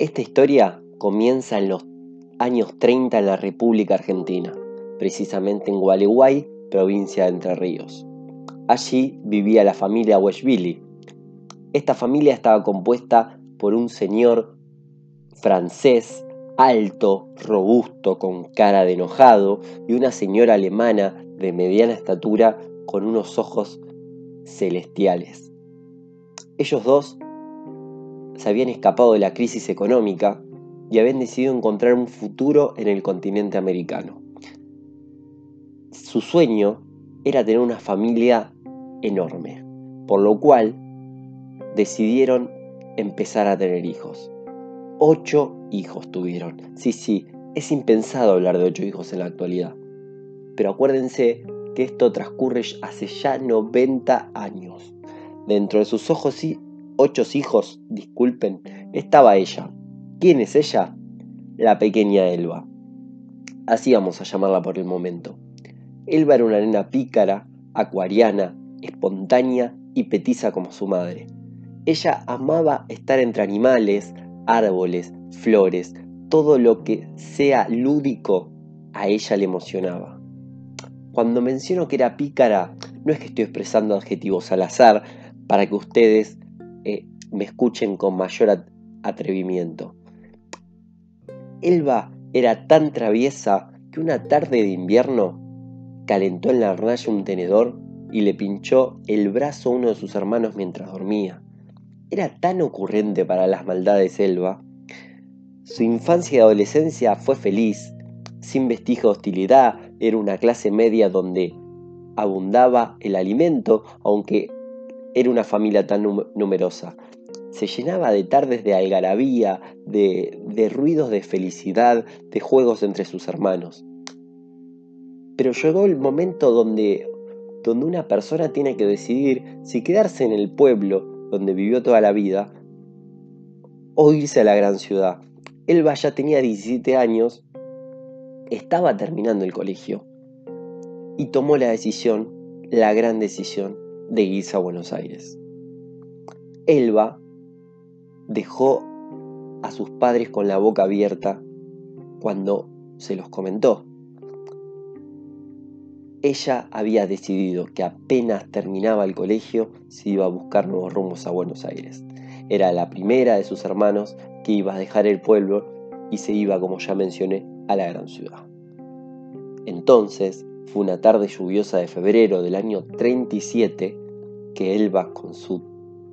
Esta historia comienza en los años 30 en la República Argentina, precisamente en Gualeguay, provincia de Entre Ríos. Allí vivía la familia Weshvili. Esta familia estaba compuesta por un señor francés alto, robusto, con cara de enojado, y una señora alemana de mediana estatura con unos ojos celestiales. Ellos dos se habían escapado de la crisis económica y habían decidido encontrar un futuro en el continente americano. Su sueño era tener una familia enorme, por lo cual decidieron empezar a tener hijos. Ocho hijos tuvieron. Sí, sí, es impensado hablar de ocho hijos en la actualidad. Pero acuérdense que esto transcurre hace ya 90 años. Dentro de sus ojos y ocho hijos, disculpen, estaba ella. ¿Quién es ella? La pequeña Elba. Así vamos a llamarla por el momento. Elba era una nena pícara, acuariana, espontánea y petiza como su madre. Ella amaba estar entre animales, árboles, flores, todo lo que sea lúdico a ella le emocionaba. Cuando menciono que era pícara, no es que estoy expresando adjetivos al azar para que ustedes me escuchen con mayor atrevimiento. Elba era tan traviesa que una tarde de invierno calentó en la hornalla un tenedor y le pinchó el brazo a uno de sus hermanos mientras dormía. Era tan ocurrente para las maldades Elba. Su infancia y adolescencia fue feliz, sin vestigio de hostilidad, era una clase media donde abundaba el alimento, aunque era una familia tan numerosa. Se llenaba de tardes de algarabía, de, de ruidos de felicidad, de juegos entre sus hermanos. Pero llegó el momento donde, donde una persona tiene que decidir si quedarse en el pueblo donde vivió toda la vida o irse a la gran ciudad. Elba ya tenía 17 años, estaba terminando el colegio y tomó la decisión, la gran decisión, de irse a Buenos Aires. Elba dejó a sus padres con la boca abierta cuando se los comentó. Ella había decidido que apenas terminaba el colegio se iba a buscar nuevos rumos a Buenos Aires. Era la primera de sus hermanos que iba a dejar el pueblo y se iba, como ya mencioné, a la gran ciudad. Entonces, fue una tarde lluviosa de febrero del año 37 que Elba, con su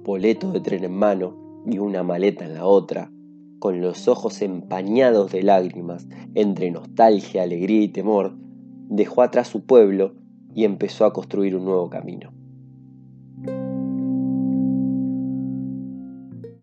boleto de tren en mano y una maleta en la otra, con los ojos empañados de lágrimas, entre nostalgia, alegría y temor, dejó atrás su pueblo y empezó a construir un nuevo camino.